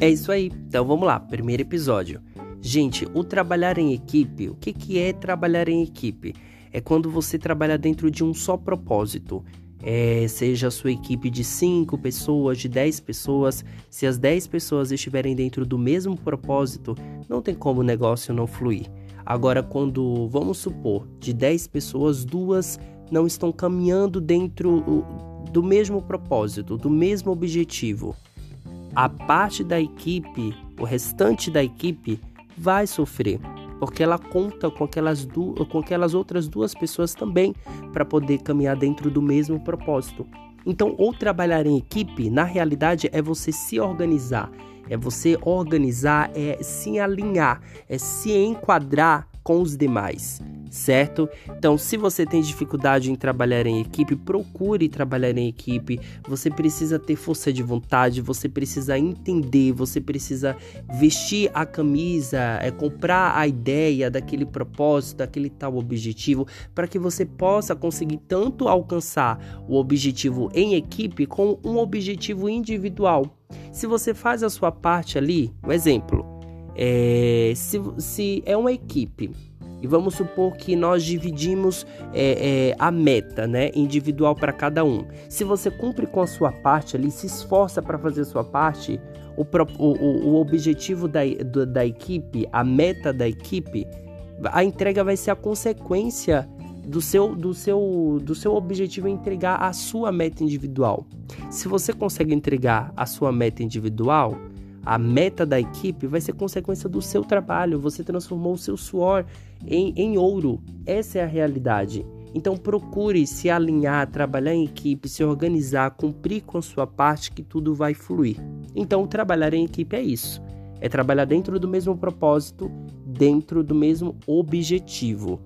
É isso aí. Então vamos lá, primeiro episódio. Gente, o trabalhar em equipe, o que, que é trabalhar em equipe? É quando você trabalha dentro de um só propósito. É, seja a sua equipe de 5 pessoas, de 10 pessoas, se as 10 pessoas estiverem dentro do mesmo propósito, não tem como o negócio não fluir. Agora, quando, vamos supor, de 10 pessoas, duas não estão caminhando dentro do mesmo propósito, do mesmo objetivo, a parte da equipe, o restante da equipe, vai sofrer porque ela conta com aquelas, du com aquelas outras duas pessoas também para poder caminhar dentro do mesmo propósito. Então, ou trabalhar em equipe, na realidade, é você se organizar, é você organizar, é se alinhar, é se enquadrar com os demais certo? Então, se você tem dificuldade em trabalhar em equipe, procure trabalhar em equipe. Você precisa ter força de vontade, você precisa entender, você precisa vestir a camisa, é comprar a ideia daquele propósito, daquele tal objetivo, para que você possa conseguir tanto alcançar o objetivo em equipe como um objetivo individual. Se você faz a sua parte ali, um exemplo, é, se, se é uma equipe e vamos supor que nós dividimos é, é, a meta né, individual para cada um. Se você cumpre com a sua parte ali, se esforça para fazer a sua parte, o, o, o objetivo da, do, da equipe, a meta da equipe, a entrega vai ser a consequência do seu, do seu, do seu objetivo é entregar a sua meta individual. Se você consegue entregar a sua meta individual, a meta da equipe vai ser consequência do seu trabalho. Você transformou o seu suor em, em ouro. Essa é a realidade. Então procure se alinhar, trabalhar em equipe, se organizar, cumprir com a sua parte que tudo vai fluir. Então trabalhar em equipe é isso. É trabalhar dentro do mesmo propósito, dentro do mesmo objetivo.